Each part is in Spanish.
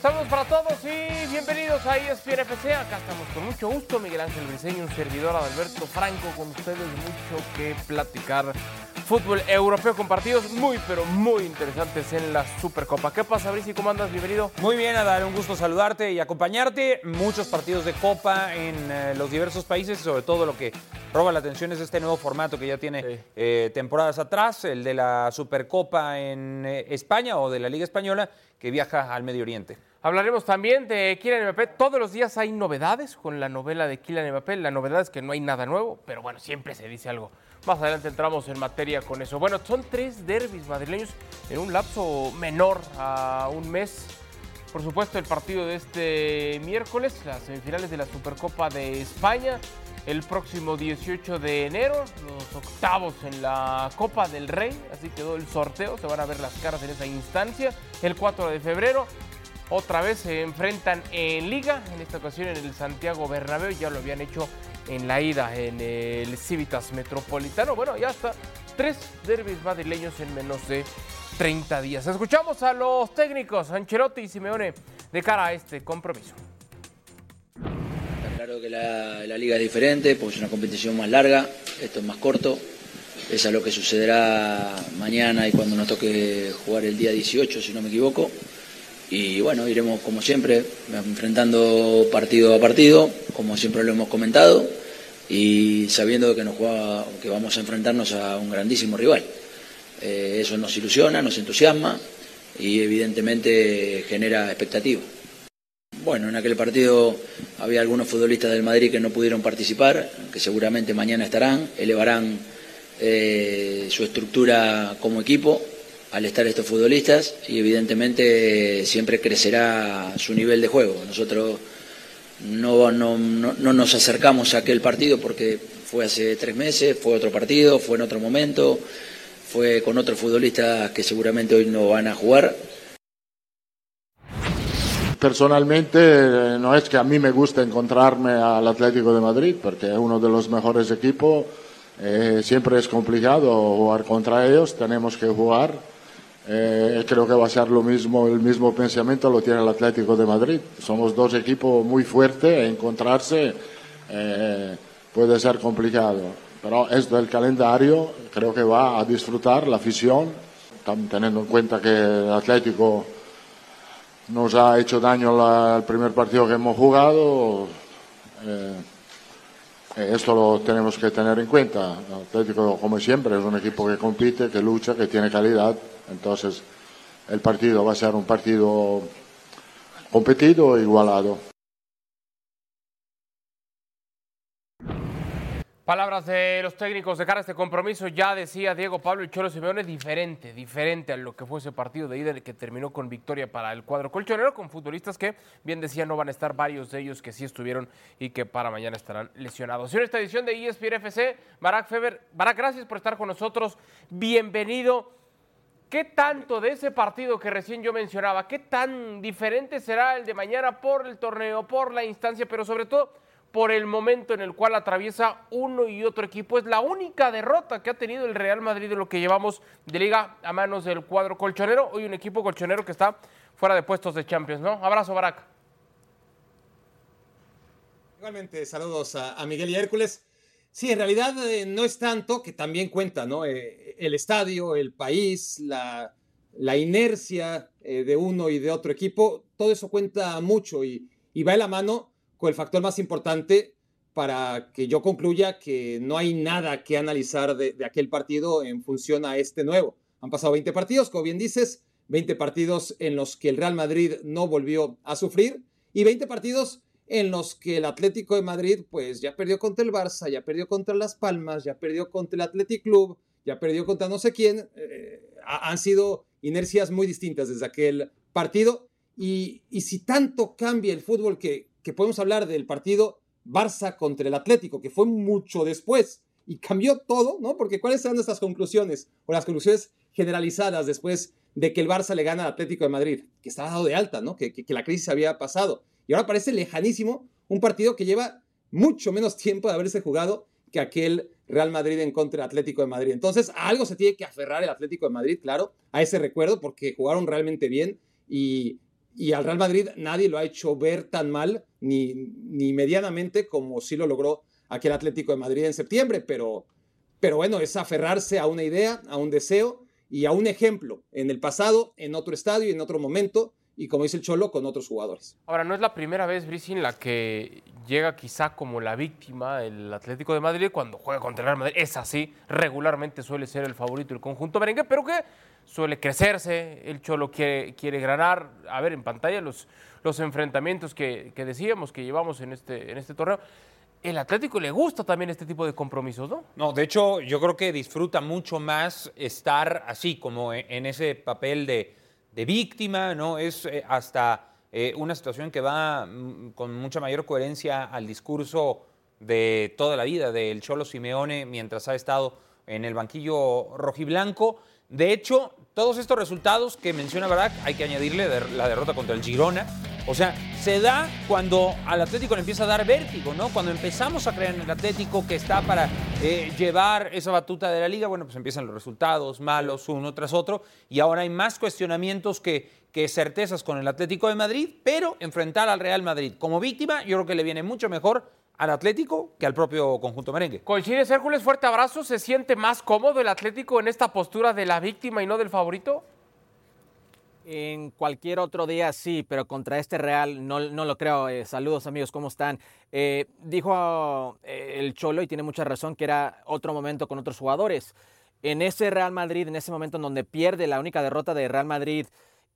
Saludos para todos y bienvenidos a ESPN FC. Acá estamos con mucho gusto. Miguel Ángel Briseño, un servidor Adalberto Franco, con ustedes mucho que platicar. Fútbol europeo con partidos muy, pero muy interesantes en la Supercopa. ¿Qué pasa, Brice? ¿Cómo andas? Bienvenido. Muy bien, Adal. Un gusto saludarte y acompañarte. Muchos partidos de Copa en eh, los diversos países y sobre todo lo que roba la atención es este nuevo formato que ya tiene Sí. eh, temporadas atrás, el de la Supercopa en eh, España o de la Liga Española que viaja al Medio Oriente. Hablaremos también de Kylian Mbappé. Todos los días hay novedades con la novela de Kylian Mbappé. La novedad es que no hay nada nuevo, pero bueno, siempre se dice algo. Más adelante entramos en materia con eso. Bueno, son tres derbis madrileños en un lapso menor a un mes. Por supuesto, el partido de este miércoles, las semifinales de la Supercopa de España. El próximo 18 de enero, los octavos en la Copa del Rey. Así quedó el sorteo. Se van a ver las caras en esa instancia. El 4 de febrero, otra vez se enfrentan en Liga, en esta ocasión en el Santiago Bernabéu, ya lo habían hecho en la ida en el Civitas Metropolitano. Bueno, ya está. Tres derbis madrileños en menos de 30 días. Escuchamos a los técnicos Ancelotti y Simeone de cara a este compromiso. Está claro que la, liga es diferente porque es una competición más larga, esto es más corto. Es a lo que sucederá mañana y cuando nos toque jugar el día 18, si no me equivoco. Y bueno, iremos como siempre, enfrentando partido a partido, como siempre lo hemos comentado, y sabiendo que, nos juega- que vamos a enfrentarnos a un grandísimo rival. Eh, eso nos ilusiona, nos entusiasma y evidentemente genera expectativa. Bueno, en aquel partido había algunos futbolistas del Madrid que no pudieron participar, que seguramente mañana estarán, elevarán eh, su estructura como equipo al estar estos futbolistas y evidentemente siempre crecerá su nivel de juego. Nosotros no, no, no, no nos acercamos a aquel partido porque fue hace tres meses, fue otro partido, fue en otro momento, fue con otros futbolistas que seguramente hoy no van a jugar, Personalmente eh, no es que a mí me guste encontrarme al Atlético de Madrid, porque es uno de los mejores equipos. eh, siempre es complicado jugar contra ellos, tenemos que jugar. Eh, creo que va a ser lo mismo, el mismo pensamiento lo tiene el Atlético de Madrid. Somos dos equipos muy fuertes, e encontrarse eh, puede ser complicado. Pero esto del calendario creo que va a disfrutar la afición, teniendo en cuenta que el Atlético nos ha hecho daño la- el primer partido que hemos jugado. eh, esto lo tenemos que tener en cuenta. El Atlético, como siempre, es un equipo que compite, que lucha, que tiene calidad. Entonces, el partido va a ser un partido competido e igualado. Palabras de los técnicos de cara a este compromiso, ya decía Diego Pablo y Cholo Simeone, diferente, diferente a lo que fue ese partido de ida que terminó con victoria para el cuadro colchonero, con futbolistas que, bien decía, no van a estar varios de ellos que sí estuvieron y que para mañana estarán lesionados. Y en esta edición de ESPN FC, Barak Feber, Barak, gracias por estar con nosotros, bienvenido. ¿Qué tanto de ese partido que recién yo mencionaba, qué tan diferente será el de mañana por el torneo, por la instancia, pero sobre todo por el momento en el cual atraviesa uno y otro equipo? Es la única derrota que ha tenido el Real Madrid de lo que llevamos de liga a manos del cuadro colchonero. Hoy un equipo colchonero que está fuera de puestos de Champions, ¿no? Abrazo, Barak. Igualmente, saludos a, a Miguel y Hércules. Sí, en realidad eh, no es tanto que también cuenta, ¿no? Eh, el estadio, el país, la, inercia eh, de uno y de otro equipo, todo eso cuenta mucho y, y va de la mano con el factor más importante para que yo concluya que no hay nada que analizar de, de aquel partido en función a este nuevo. Han pasado 20 partidos, como bien dices, 20 partidos en los que el Real Madrid no volvió a sufrir y 20 partidos en los que el Atlético de Madrid pues ya perdió contra el Barça, ya perdió contra Las Palmas, ya perdió contra el Athletic Club, ya perdió contra no sé quién. eh, ha- han sido inercias muy distintas desde aquel partido y, y si tanto cambia el fútbol que, que podemos hablar del partido Barça contra el Atlético, que fue mucho después y cambió todo, ¿no? Porque ¿cuáles eran nuestras conclusiones o las conclusiones generalizadas después de que el Barça le gana al Atlético de Madrid? Que estaba dado de alta, ¿no? Que, que la crisis había pasado. Y ahora parece lejanísimo un partido que lleva mucho menos tiempo de haberse jugado que aquel Real Madrid en contra del Atlético de Madrid. Entonces, algo se tiene que aferrar el Atlético de Madrid, claro, a ese recuerdo, porque jugaron realmente bien y y al Real Madrid nadie lo ha hecho ver tan mal, ni, ni medianamente, como sí lo logró aquel Atlético de Madrid en septiembre, pero, pero bueno, es aferrarse a una idea, a un deseo y a un ejemplo en el pasado, en otro estadio en otro momento, y como dice el Cholo, con otros jugadores. Ahora, no es la primera vez, Brice, en la que llega quizá como la víctima el Atlético de Madrid cuando juega contra el Real Madrid. Es así, regularmente suele ser el favorito el conjunto merengue, pero que suele crecerse, el Cholo quiere, quiere ganar. A ver, en pantalla los, los enfrentamientos que, que decíamos que llevamos en este, en este torneo. El Atlético le gusta también este tipo de compromisos, ¿no? No, de hecho, yo creo que disfruta mucho más estar así, como en ese papel de, de víctima, ¿no? Es eh, hasta eh, una situación que va mm, con mucha mayor coherencia al discurso de toda la vida del Cholo Simeone mientras ha estado en el banquillo rojiblanco. De hecho, todos estos resultados que menciona Barak, hay que añadirle la derrota contra el Girona. O sea, se da cuando al Atlético le empieza a dar vértigo, ¿no? Cuando empezamos a creer en el Atlético que está para eh, llevar esa batuta de la liga, bueno, pues empiezan los resultados malos uno tras otro y ahora hay más cuestionamientos que, que certezas con el Atlético de Madrid, pero enfrentar al Real Madrid como víctima, yo creo que le viene mucho mejor al Atlético que al propio conjunto merengue. ¿Coincides, Hércules? Fuerte abrazo. ¿Se siente más cómodo el Atlético en esta postura de la víctima y no del favorito? En cualquier otro día sí, pero contra este Real no, lo creo. Eh, saludos amigos, ¿cómo están? Eh, dijo eh, el Cholo y tiene mucha razón que era otro momento con otros jugadores. En ese Real Madrid, en ese momento en donde pierde la única derrota de Real Madrid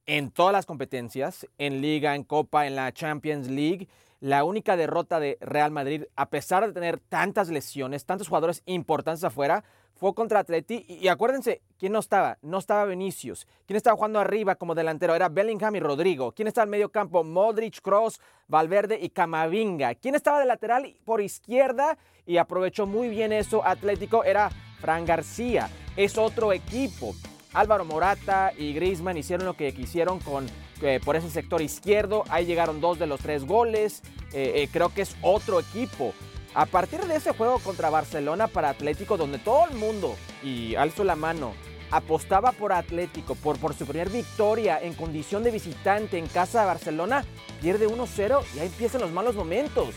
en todas las competencias, en liga, en copa, en la Champions League, la única derrota de Real Madrid, a pesar de tener tantas lesiones, tantos jugadores importantes afuera, fue contra Atleti. Y, acuérdense, ¿quién no estaba? No estaba Vinicius. ¿Quién estaba jugando arriba como delantero? Era Bellingham y Rodrigo. ¿Quién estaba en medio campo? Modric, Cross, Valverde y Camavinga. ¿Quién estaba de lateral por izquierda? Y aprovechó muy bien eso Atlético. Era Fran García. Es otro equipo. Álvaro Morata y Griezmann hicieron lo que quisieron con eh, por ese sector izquierdo. Ahí llegaron dos de los tres goles. Eh, eh, creo que es otro equipo. A partir de ese juego contra Barcelona para Atlético, donde todo el mundo, y alzo la mano, apostaba por Atlético, por, su primer victoria en condición de visitante en casa de Barcelona, pierde 1-0 y ahí empiezan los malos momentos.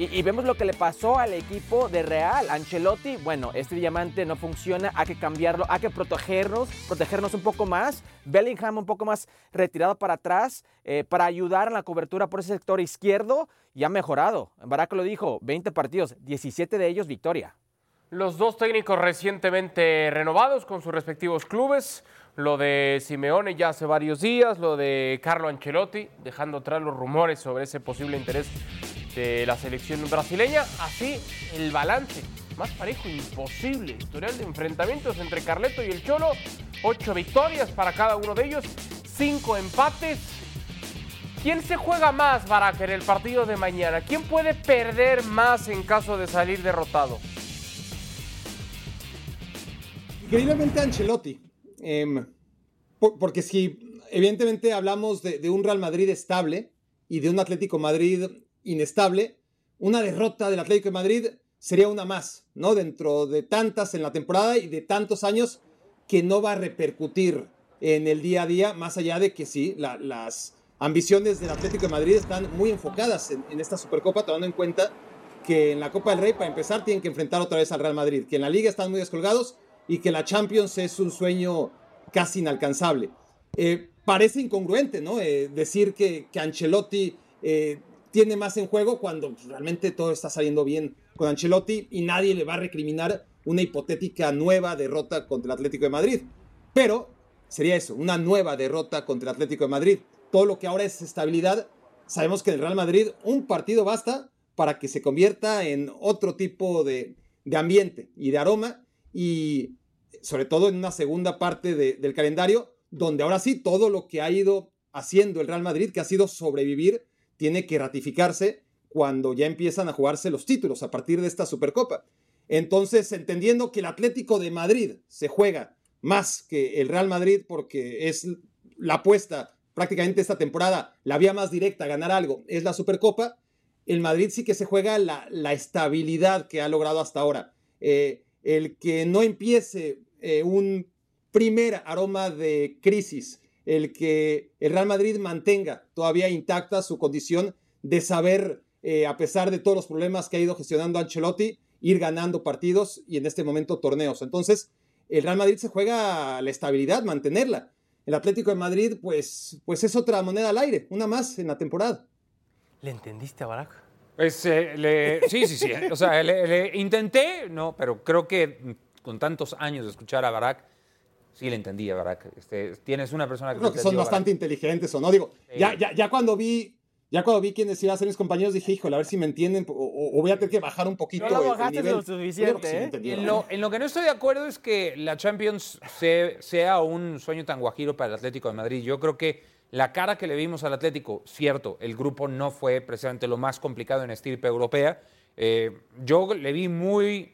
Y, vemos lo que le pasó al equipo de Real. Ancelotti, bueno, este diamante no funciona, hay que cambiarlo, hay que protegernos, protegernos un poco más. Bellingham un poco más retirado para atrás eh, para ayudar en la cobertura por ese sector izquierdo y ha mejorado. Barak lo dijo, 20 partidos, 17 de ellos victoria. Los dos técnicos recientemente renovados con sus respectivos clubes. Lo de Simeone ya hace varios días, lo de Carlo Ancelotti, dejando atrás los rumores sobre ese posible interés de la selección brasileña. Así el balance más parejo imposible. Historial de enfrentamientos entre Carleto y el Cholo. Ocho victorias para cada uno de ellos. Cinco empates. ¿Quién se juega más, Barak, en el partido de mañana? ¿Quién puede perder más en caso de salir derrotado? Increíblemente Ancelotti. Em, porque si evidentemente hablamos de, de un Real Madrid estable y de un Atlético Madrid inestable, una derrota del Atlético de Madrid sería una más, ¿no? Dentro de tantas en la temporada y de tantos años que no va a repercutir en el día a día, más allá de que sí, las ambiciones del Atlético de Madrid están muy enfocadas en, esta Supercopa, tomando en cuenta que en la Copa del Rey, para empezar, tienen que enfrentar otra vez al Real Madrid, que en la Liga están muy descolgados y que la Champions es un sueño casi inalcanzable. Eh, parece incongruente, ¿no? Eh, decir que, que Ancelotti eh, tiene más en juego cuando pues, realmente todo está saliendo bien con Ancelotti y nadie le va a recriminar una hipotética nueva derrota contra el Atlético de Madrid. Pero sería eso, una nueva derrota contra el Atlético de Madrid. Todo lo que ahora es estabilidad, sabemos que en el Real Madrid un partido basta para que se convierta en otro tipo de, de ambiente y de aroma y sobre todo en una segunda parte de, del calendario donde ahora sí todo lo que ha ido haciendo el Real Madrid, que ha sido sobrevivir, tiene que ratificarse cuando ya empiezan a jugarse los títulos a partir de esta Supercopa. Entonces, entendiendo que el Atlético de Madrid se juega más que el Real Madrid porque es la apuesta prácticamente esta temporada, la vía más directa a ganar algo es la Supercopa, el Madrid sí que se juega la, estabilidad que ha logrado hasta ahora. Eh, el que no empiece eh, un primer aroma de crisis el que el Real Madrid mantenga todavía intacta su condición de saber, eh, a pesar de todos los problemas que ha ido gestionando Ancelotti, ir ganando partidos y en este momento torneos. Entonces, el Real Madrid se juega la estabilidad, mantenerla. El Atlético de Madrid, pues, pues es otra moneda al aire, una más en la temporada. ¿Le entendiste a Barack? Pues, eh, sí, sí, sí. O sea, le, intenté, no, pero creo que con tantos años de escuchar a Barack, sí le entendí Barack. Este, tienes una persona que... Creo que son bastante inteligentes o no. Digo, ya, ya, ya cuando vi ya cuando vi quiénes iban a ser mis compañeros, dije, híjole, a ver si me entienden o, voy a tener que bajar un poquito. No lo bajaste lo suficiente, ¿eh? en, lo, en, lo, que no estoy de acuerdo es que la Champions sea un sueño tan guajiro para el Atlético de Madrid. Yo creo que la cara que le vimos al Atlético, cierto, el grupo no fue precisamente lo más complicado en estirpe europea. Eh, yo le vi muy,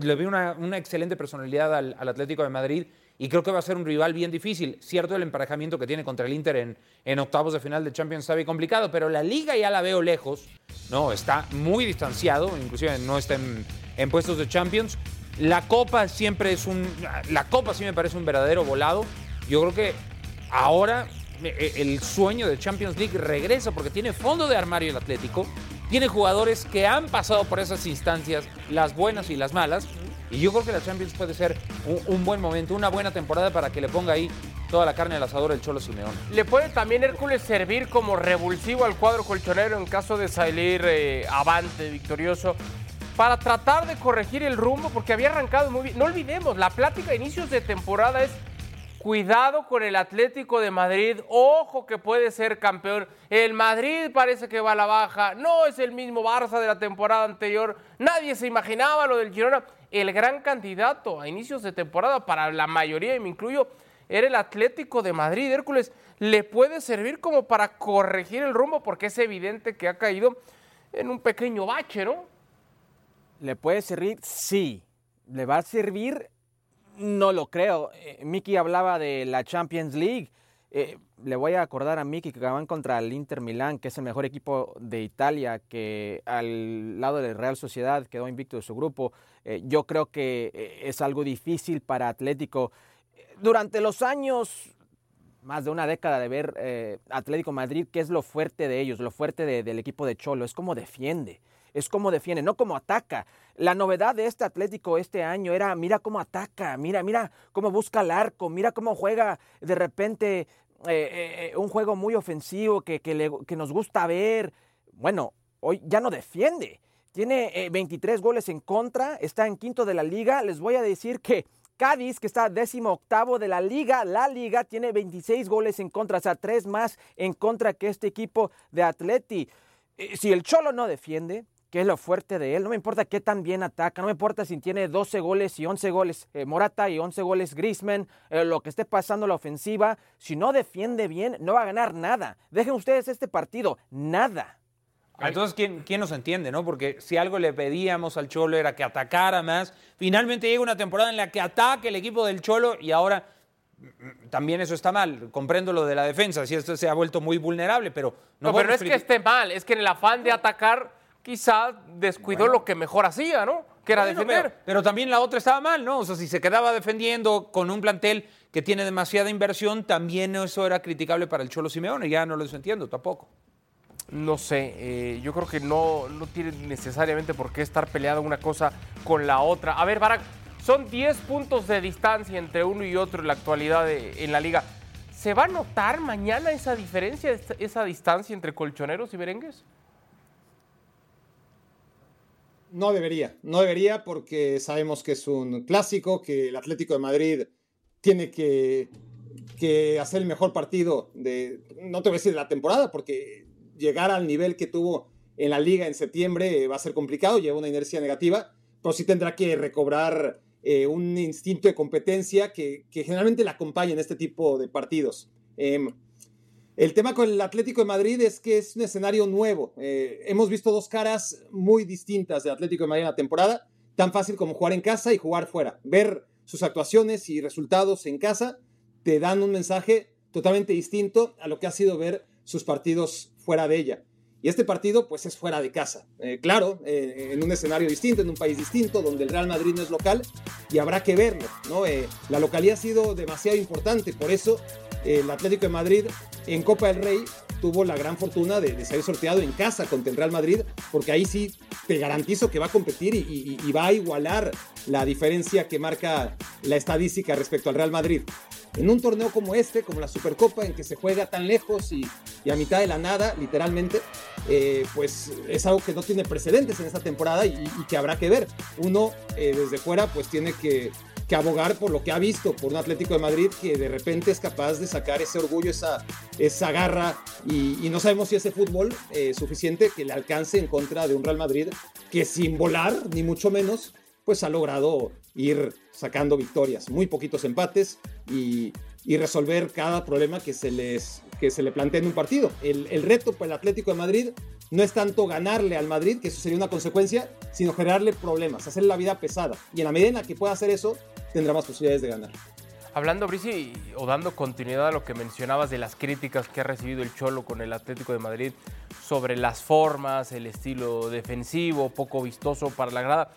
le vi una, una excelente personalidad al, al Atlético de Madrid y creo que va a ser un rival bien difícil. Cierto, el emparejamiento que tiene contra el Inter en, en octavos de final de Champions bien complicado, pero la liga ya la veo lejos, ¿no? Está muy distanciado, inclusive no está en, en puestos de Champions. La Copa siempre es un... La Copa sí me parece un verdadero volado. Yo creo que ahora eh, el sueño de Champions League regresa porque tiene fondo de armario el Atlético, tiene jugadores que han pasado por esas instancias, las buenas y las malas, y yo creo que la Champions puede ser un, buen momento, una buena temporada para que le ponga ahí toda la carne al asador el Cholo Simeón. ¿Le puede también Hércules servir como revulsivo al cuadro colchonero en caso de salir eh, avante, victorioso? Para tratar de corregir el rumbo, porque había arrancado muy bien. No olvidemos, la plática a inicios de temporada es cuidado con el Atlético de Madrid, ojo que puede ser campeón. El Madrid parece que va a la baja, no es el mismo Barça de la temporada anterior, nadie se imaginaba lo del Girona el gran candidato a inicios de temporada para la mayoría, y me incluyo, era el Atlético de Madrid. Hércules le puede servir como para corregir el rumbo porque es evidente que ha caído en un pequeño bache, ¿no? ¿Le puede servir? Sí. ¿Le va a servir? No lo creo. Eh, Miki hablaba de la Champions League. Eh, le voy a acordar a Miki que van contra el Inter Milán, que es el mejor equipo de Italia, que al lado de Real Sociedad quedó invicto de su grupo. Eh, yo creo que eh, es algo difícil para Atlético. Durante los años, más de una década de ver Atlético Madrid, ¿qué es lo fuerte de ellos? Lo fuerte del equipo de Cholo, es como defiende es como defiende, no como ataca. La novedad de este Atlético este año era, mira cómo ataca, mira, mira cómo busca el arco, mira cómo juega de repente eh, eh, un juego muy ofensivo que, que, nos gusta ver. Bueno, hoy ya no defiende. Tiene 23 eh, goles en contra, está en quinto de la liga. Les voy a decir que Cádiz, que está décimo octavo de la liga, la liga tiene 26 goles en contra, o sea, tres más en contra que este equipo de Atleti. Si el Cholo no defiende, qué es lo fuerte de él. No me importa qué tan bien ataca, no me importa si tiene 12 goles y 11 goles eh, Morata y 11 goles Grisman, eh, lo que esté pasando la ofensiva. Si no defiende bien, no va a ganar nada. Dejen ustedes este partido, nada. Entonces, ¿quién, ¿quién, nos entiende, no? Porque si algo le pedíamos al Cholo era que atacara más. Finalmente llega una temporada en la que ataque el equipo del Cholo y ahora mm, también eso está mal. Comprendo lo de la defensa, si esto se ha vuelto muy vulnerable, pero no. no pero no es que esté mal, es que en el afán de atacar quizá descuidó lo que mejor hacía, ¿no? Que era defender. Pero, también la otra estaba mal, ¿no? O sea, si se quedaba defendiendo con un plantel que tiene demasiada inversión, también eso era criticable para el Cholo Simeone. Ya no lo entiendo tampoco. No sé, eh, yo creo que no, no tiene necesariamente por qué estar peleada una cosa con la otra. A ver, Barak, son 10 puntos de distancia entre uno y otro en la actualidad en la liga. ¿Se va a notar mañana esa diferencia, esa distancia entre colchoneros y merengues? No debería, no debería porque sabemos que es un clásico, que el Atlético de Madrid tiene que, hacer el mejor partido de, no te voy a decir de la temporada, porque llegar al nivel que tuvo en la liga en septiembre va a ser complicado, lleva una inercia negativa, pero sí tendrá que recobrar eh, un instinto de competencia que, generalmente le acompaña en este tipo de partidos. Em, el tema con el Atlético de Madrid es que es un escenario nuevo. Eh, hemos visto dos caras muy distintas del Atlético de Madrid en la temporada, tan fácil como jugar en casa y jugar fuera. Ver sus actuaciones y resultados en casa te dan un mensaje totalmente distinto a lo que ha sido ver sus partidos fuera de ella. Y este partido pues es fuera de casa. Eh, claro, eh, en un escenario distinto, en un país distinto, donde el Real Madrid no es local y habrá que verlo. ¿no? la localidad ha sido demasiado importante, por eso el Atlético de Madrid en Copa del Rey tuvo la gran fortuna de, ser sorteado en casa contra el Real Madrid, porque ahí sí te garantizo que va a competir y, va a igualar la diferencia que marca la estadística respecto al Real Madrid. En un torneo como este, como la Supercopa, en que se juega tan lejos y, a mitad de la nada, literalmente, eh, pues es algo que no tiene precedentes en esta temporada y, y que habrá que ver. Uno eh, desde fuera pues tiene que, que abogar por lo que ha visto, por un Atlético de Madrid que de repente es capaz de sacar ese orgullo, esa, esa garra y, no sabemos si ese fútbol eh, suficiente que le alcance en contra de un Real Madrid que sin volar, ni mucho menos, pues ha logrado ir sacando victorias, muy poquitos empates y, y resolver cada problema que se, les, que se le plantea en un partido. El, el reto para el Atlético de Madrid no es tanto ganarle al Madrid, que eso sería una consecuencia, sino generarle problemas, hacerle la vida pesada. Y en la medida en la que pueda hacer eso, tendrá más posibilidades de ganar. Hablando, Brisi, o dando continuidad a lo que mencionabas de las críticas que ha recibido el Cholo con el Atlético de Madrid sobre las formas, el estilo defensivo, poco vistoso para la grada.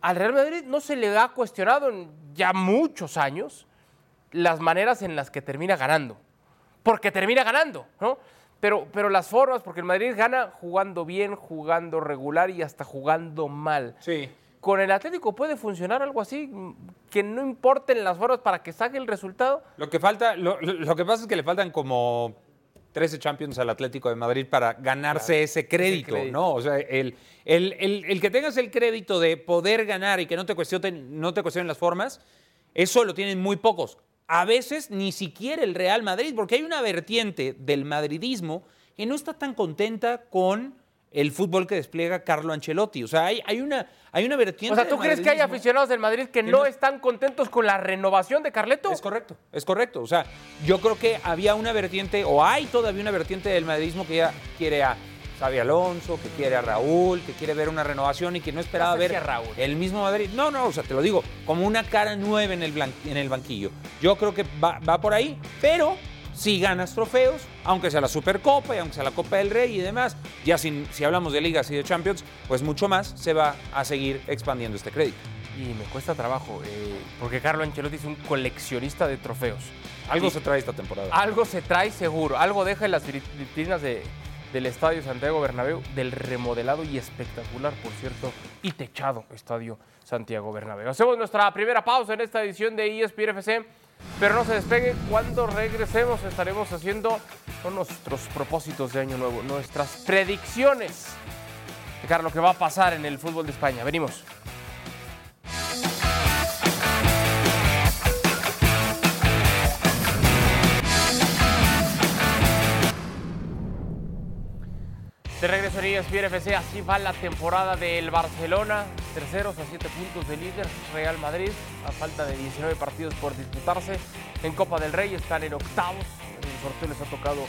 Al Real Madrid no se le ha cuestionado en ya muchos años las maneras en las que termina ganando. Porque termina ganando, ¿no? Pero, pero las formas, porque el Madrid gana jugando bien, jugando regular y hasta jugando mal. Sí. ¿Con el Atlético puede funcionar algo así? Que no importen las formas para que saque el resultado. Lo que falta, lo, que pasa es que le faltan como 13 Champions al Atlético de Madrid para ganarse ese, crédito, crédito. ¿no? O sea, el, el- el- el que tengas el crédito de poder ganar y que no te cuestionen, no te cuestionen las formas, eso lo tienen muy pocos. A veces ni siquiera el Real Madrid, porque hay una vertiente del madridismo que no está tan contenta con el fútbol que despliega Carlo Ancelotti. O sea, hay, hay una, hay una vertiente O sea, ¿tú crees que hay aficionados del Madrid que que no no- están contentos con la renovación de Carleto? Es correcto, es correcto. O sea, yo creo que había una vertiente, o hay todavía una vertiente del madridismo que ya quiere a Xavi Alonso, que quiere a Raúl, que quiere ver una renovación y que no esperaba No sé si ver a Raúl. el mismo Madrid. No, no, o sea, te lo digo, como una cara nueva en el, en el banquillo. Yo creo que va, va por ahí, pero si ganas trofeos, aunque sea la Supercopa y aunque sea la Copa del Rey y demás, ya sin- si hablamos de ligas y de Champions, pues mucho más se va a seguir expandiendo este crédito. Y me cuesta trabajo, eh, porque Carlo Ancelotti es un coleccionista de trofeos. Algo Y se trae esta temporada. Algo se trae seguro, algo deja en las vit- vitrinas de, del Estadio Santiago Bernabéu, del remodelado y espectacular, por cierto, y techado Estadio Santiago Bernabéu. Hacemos nuestra primera pausa en esta edición de ESPN FC, pero no se despegue. Cuando regresemos estaremos haciendo no, nuestros propósitos de año nuevo, nuestras predicciones de lo que va a pasar en el fútbol de España. Venimos. De regreso en ESPN FC, así va la temporada del Barcelona. Terceros a 7 puntos de líder, Real Madrid, a falta de 19 partidos por disputarse. En Copa del Rey están en octavos. El sorteo les ha tocado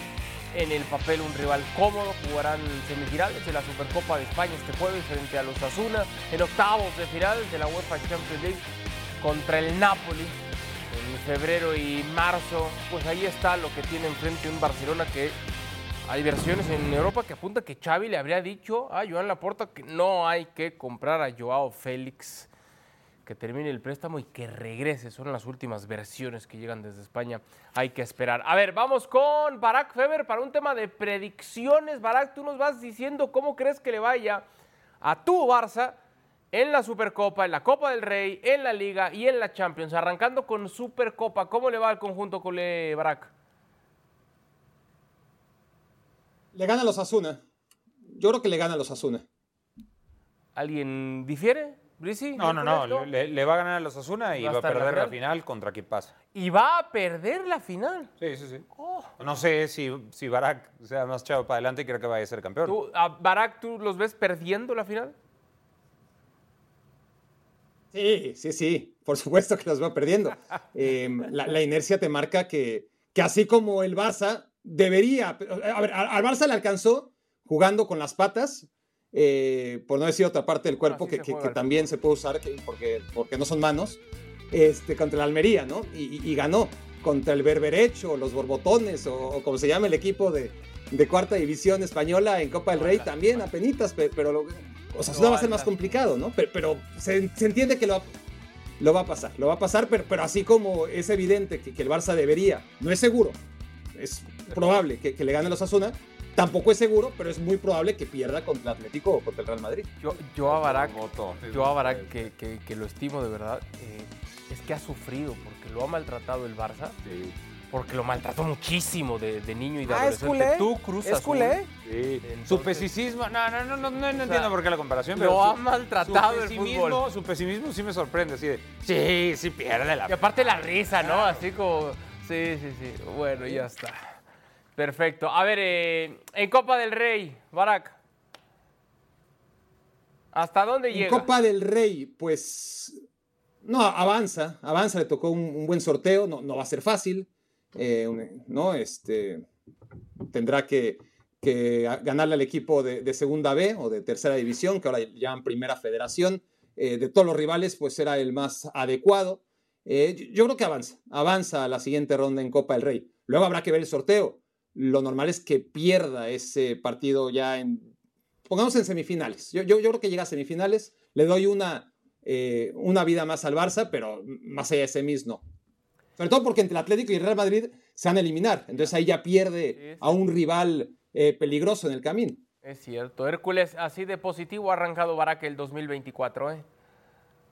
en el papel un rival cómodo. Jugarán semifinales de la Supercopa de España este jueves frente a los Asuna. En octavos de finales de la UEFA Champions League contra el Napoli. En febrero y marzo, pues ahí está lo que tiene enfrente un Barcelona que hay versiones en Europa que apuntan que Xavi le habría dicho a Joan Laporta que no hay que comprar a Joao Félix, que termine el préstamo y que regrese. Son las últimas versiones que llegan desde España. Hay que esperar. A ver, vamos con Barack Feber para un tema de predicciones. Barack, tú nos vas diciendo cómo crees que le vaya a tu Barça en la Supercopa, en la Copa del Rey, en la Liga y en la Champions. Arrancando con Supercopa, ¿cómo le va al conjunto Cole Barack? Le gana a los Asuna. Yo creo que le gana a los Asuna. ¿Alguien difiere? ¿Brisi? No, no, no. Le, le va a ganar a los Asuna y ¿Va a va la perder la final? contra quien pasa. Y va a perder la final. Sí, sí, sí. Oh. No sé si, si Barak sea más chavo para adelante y creo que vaya a ser campeón. ¿Tú, a Barak, tú los ves perdiendo la final? Sí, sí, sí. Por supuesto que los veo perdiendo. Eh, la, la inercia te marca que, que así como el Barça debería. A ver, a- al Barça le alcanzó jugando con las patas, eh, por no decir otra parte del cuerpo que, que- también se puede usar que- porque, porque no son manos, este, contra el Almería, ¿no? Y, y- y ganó contra el Berberecho, los Borbotones, o, o como se llama el equipo de, de cuarta división española en Copa del Rey, también apenitas, pe- pero lo- o sea, No, va a ser más complicado, ¿no? Pero, pero se, se entiende que lo, lo va a pasar, lo va a pasar, pero, pero así como es evidente que, que, el Barça debería, no es seguro, es probable que, que le gane a los Asuna, tampoco es seguro, pero es muy probable que pierda contra el Atlético o contra el Real Madrid. Yo, yo a Barak, yo a Barak que, que, que, lo estimo de verdad, eh, es que ha sufrido porque lo ha maltratado el Barça. Sí. Porque lo maltrató muchísimo de, de niño y de Ah, ¿es adolescente. culé? Tú cruzas ¿Es culé? Sí. Entonces- su pesimismo, no, no, no, no, no, no entiendo por qué la comparación, lo pero ha su- maltratado su el pesimismo, fútbol. Su pesimismo sí me sorprende, así de, sí, sí pierde la Y aparte la risa, ¿no? Así como. Sí, sí, sí. Bueno, ya está. Perfecto. A ver, eh, en Copa del Rey, Barak. ¿Hasta dónde En llega? Copa del Rey, pues no, avanza, avanza, le tocó un, un buen sorteo, no, no va a ser fácil, eh, ¿no? Este, tendrá que, ganarle al equipo de, de segunda B o de tercera división, que ahora llaman primera federación. Eh, de todos los rivales, pues era el más adecuado. Eh, yo, yo creo que avanza, avanza a la siguiente ronda en Copa del Rey. Luego habrá que ver el sorteo. Lo normal es que pierda ese partido ya en, pongamos en semifinales. Yo, yo, yo creo que llega a semifinales. Le doy una, eh, una vida más al Barça, pero más allá de semis no. Sobre todo porque entre el Atlético y el Real Madrid se van a eliminar. Entonces ahí ya pierde a un rival eh, peligroso en el camino. Es cierto. Hércules, así de positivo ha arrancado Barak el 2024, ¿eh?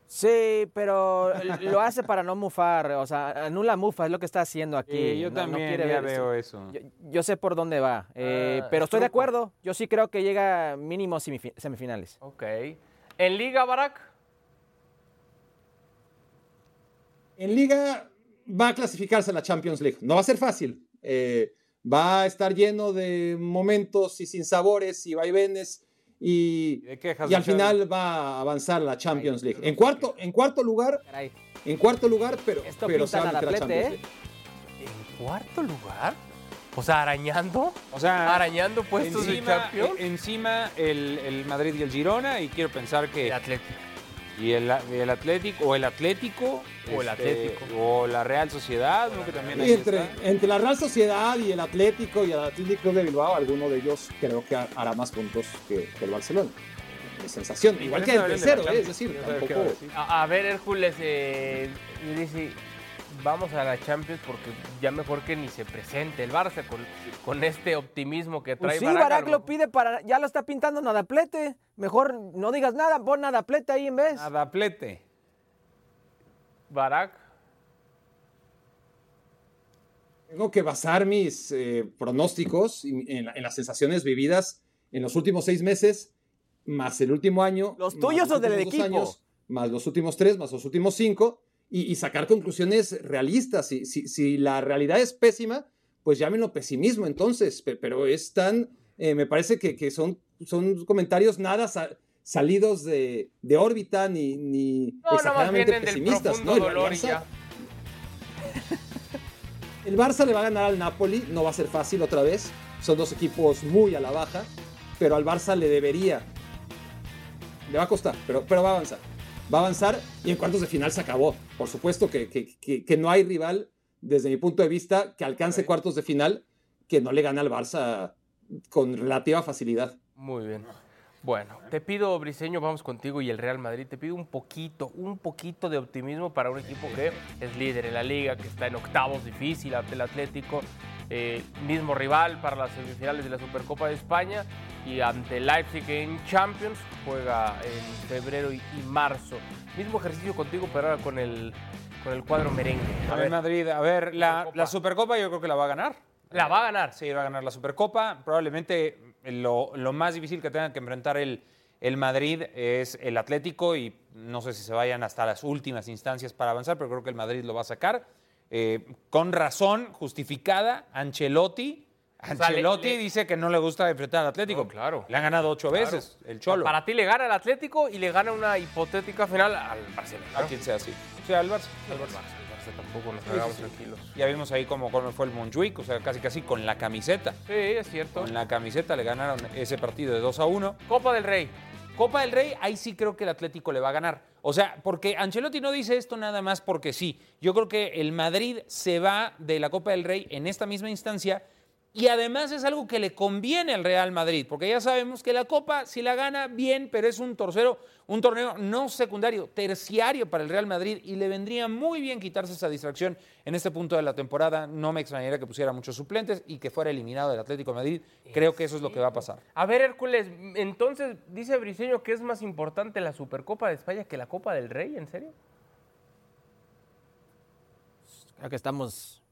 Sí, pero lo hace para no mufar, o sea, anula mufa, es lo que está haciendo aquí. Sí, yo No- no también quiere ya ver- veo eso. Yo, yo sé por dónde va, eh, Ah, pero es estoy de acuerdo. Yo sí creo que llega mínimo semifi- semifinales. Ok. ¿En Liga, Barak? En Liga va a clasificarse a la Champions League. No va a ser fácil. Eh, va a estar lleno de momentos y sinsabores y vaivenes. Y, ¿Y de al de final va a avanzar la Champions League. En cuarto, en cuarto lugar, en cuarto lugar, pero, Esto pero se va a al meter a Atlete, Champions ¿eh? League. ¿En cuarto lugar? O sea, arañando. O sea, Arañando puestos de encima, Champions. e- encima el, el Madrid y el Girona, y quiero pensar que El Atlético. Y el, el Atlético, o el Atlético, O el este, Atlético. o la Real Sociedad, ¿no? que también ahí Y entre, está. entre la Real Sociedad y el Atlético y el Atlético de Bilbao, alguno de ellos creo que hará más puntos que, que el Barcelona. Es sensación. Igual que el tercero, ¿eh? es decir, tampoco. a. A, ver, Hércules, eh, y dice, vamos a la Champions porque ya mejor que ni se presente el Barça con, con este optimismo que trae Pues sí, Barak, lo pide para, ya lo está pintando Nadaplete. Mejor no digas nada, pon Nadaplete ahí en vez. Adaplete. Barak. Tengo que basar mis eh, pronósticos en, la- en las sensaciones vividas en los últimos seis meses, más el último año. ¿Los tuyos o del equipo? más los últimos tres, más los últimos cinco, y, y sacar conclusiones realistas. Si, si- si la realidad es pésima, pues llámenlo pesimismo entonces, pe- pero es tan, eh, me parece que, que son, son comentarios nada sa- salidos de, de órbita ni, ni No, no, exageradamente pesimistas. ¿no? El dolor Barça- ya. el Barça le va a ganar al Napoli, no va a ser fácil otra vez. Son dos equipos muy a la baja, pero al Barça le debería. Le va a costar, pero, pero va a avanzar. Va a avanzar y en cuartos de final se acabó. Por supuesto que, que- que- que no hay rival, desde mi punto de vista, que alcance cuartos de final que no le gane al Barça con relativa facilidad. Muy bien. Bueno, te pido, Briseño, vamos contigo y el Real Madrid. Te pido un poquito, un poquito de optimismo para un equipo que es líder en la liga, que está en octavos difícil ante el Atlético, eh, mismo rival para las semifinales de la Supercopa de España y ante Leipzig en Champions juega en febrero y, y marzo. Mismo ejercicio contigo, pero ahora con el, con el cuadro merengue. A ver, Madrid, a ver, la, Supercopa. la Supercopa yo creo que la va a ganar. La va a ganar. Sí, va a ganar la Supercopa. Probablemente lo, lo más difícil que tenga que enfrentar el, el Madrid es el Atlético y no sé si se vayan hasta las últimas instancias para avanzar, pero creo que el Madrid lo va a sacar. Eh, con razón justificada, Ancelotti. Ancelotti le- dice que no le gusta enfrentar al Atlético. No, claro. Le han ganado ocho Claro. veces el Cholo. Para ti le gana al Atlético y le gana una hipotética final al Barcelona. A quien sea así. O sea, al Barça. Al Barça. Al Barça tampoco nos Sí, hagamos sí, sí. tranquilos. Ya vimos ahí cómo, cómo fue el Montjuic, o sea, casi casi con la camiseta. Sí, es cierto. Con la camiseta le ganaron ese partido de 2 a 1. Copa del Rey. Copa del Rey, ahí sí creo que el Atlético le va a ganar. O sea, porque Ancelotti no dice esto nada más porque sí. Yo creo que el Madrid se va de la Copa del Rey en esta misma instancia y además es algo que le conviene al Real Madrid, porque ya sabemos que la Copa, si la gana, bien, pero es un torcero, un torneo no secundario, terciario para el Real Madrid y le vendría muy bien quitarse esa distracción en este punto de la temporada. No me extrañaría que pusiera muchos suplentes y que fuera eliminado del Atlético de Madrid. Creo que eso es lo que va a pasar. A ver, Hércules, entonces dice Briseño que es más importante la Supercopa de España que la Copa del Rey, ¿en serio? Creo que estamos,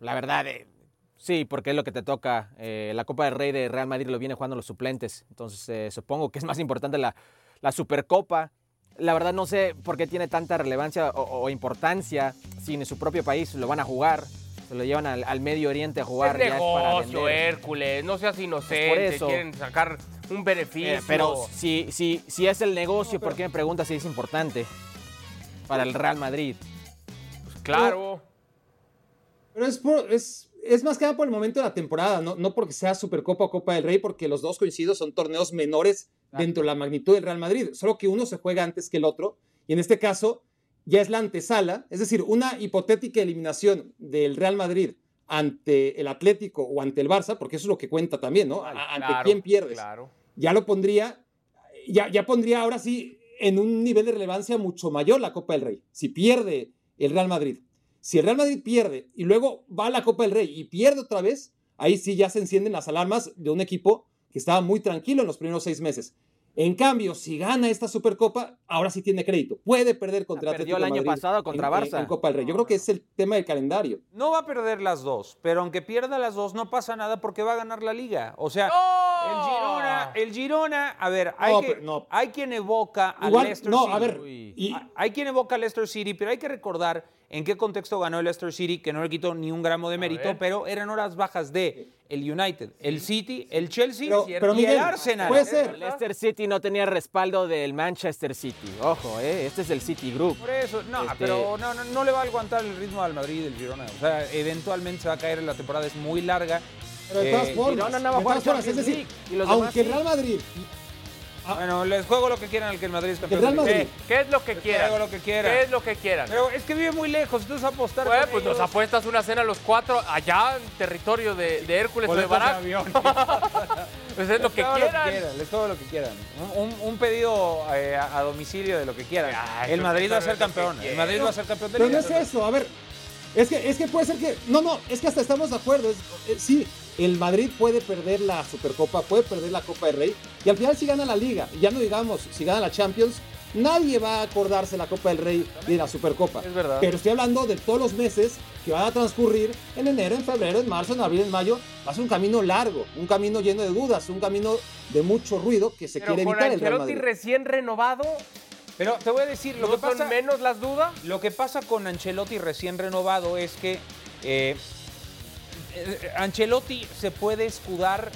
la verdad, eh, sí, porque es lo que te toca. Eh, la Copa del Rey de Real Madrid lo viene jugando los suplentes, entonces eh, supongo que es más importante la, la, Supercopa. La verdad no sé por qué tiene tanta relevancia o, o, importancia si en su propio país lo van a jugar. Se lo llevan al, al Medio Oriente a jugar. Es negocio, Hércules, no seas inocente, pues quieren sacar un beneficio. Eh, pero si, si, si es el negocio, no, pero... ¿por qué me preguntas si es importante para el Real Madrid? Pues claro. Pero es, por, es, es, más que nada por el momento de la temporada, no, no porque sea Supercopa o Copa del Rey, porque los dos coincidos son torneos menores dentro de la magnitud del Real Madrid, solo que uno se juega antes que el otro, y en este caso ya es la antesala, es decir, una hipotética eliminación del Real Madrid ante el Atlético o ante el Barça, porque eso es lo que cuenta también, ¿no? Ante claro, quién pierdes. Claro. Ya lo pondría, ya, ya pondría ahora sí en un nivel de relevancia mucho mayor la Copa del Rey. Si pierde el Real Madrid, si el Real Madrid pierde y luego va a la Copa del Rey y pierde otra vez, ahí sí ya se encienden las alarmas de un equipo que estaba muy tranquilo en los primeros seis meses. En cambio, si gana esta Supercopa, ahora sí tiene crédito. Puede perder contra el Atlético el año Madrid pasado contra en, Barça. En, Copa del Rey. Yo creo que es el tema del calendario. No va a perder las dos, pero aunque pierda las dos no pasa nada porque va a ganar la liga. O sea, ¡Oh! el Girona, el Girona, a ver, hay, no, que, pero, no. hay quien evoca a Igual, Leicester no, City. a ver, y, hay quien evoca a Leicester City, pero hay que recordar en qué contexto ganó el Leicester City, que no le quitó ni un gramo de mérito, pero eran horas bajas de el United, el City, el Chelsea pero, pero y Miguel, el Arsenal. Puede ser. El Leicester City no tenía respaldo del Manchester City. Ojo, ¿eh? este es el City Group. Por eso, no, Este- pero no, no, no le va a aguantar el ritmo al Madrid el Girona. O sea, eventualmente se va a caer, la temporada es muy larga. Pero de todas Eh, formas, Girona no va a de jugar todas formas, es decir, y los demás aunque el. Real Madrid Ah. Bueno, les juego lo que quieran al que el Madrid es campeón. Real. Madrid. Eh, ¿Qué es lo que Les quieran? juego lo que quieran. ¿Qué es lo que quieran? Pero es que vive muy lejos, entonces apostar Bueno, pues nos ellos. apuestas una cena los cuatro allá en territorio de, de Hércules o de Barak. avión. Pues es lo que Les juego quieran. les juego lo que quieran. Un, un- un pedido eh, a, a domicilio de lo que quieran. Ay, el pero Madrid va a ser lo que campeón. El. Madrid va a ser campeón de Pero no es eso, a ver. Es que, es que puede ser que. No, no, es que hasta estamos de acuerdo. es- eh, sí, el Madrid puede perder la Supercopa, puede perder la Copa del Rey. Y al final, si gana la Liga, y ya no digamos, si gana la Champions, nadie va a acordarse de la Copa del Rey ni de la Supercopa. Es verdad. Pero estoy hablando de todos los meses que van a transcurrir en enero, en febrero, en marzo, en abril, en mayo. Va a ser un camino largo, un camino lleno de dudas, un camino de mucho ruido que se Pero quiere con evitar el Real Ancelotti Madrid. recién renovado, Pero te voy a decir, lo ¿no que son pasa... menos las dudas? Lo que pasa con Ancelotti recién renovado es que eh, Ancelotti se puede escudar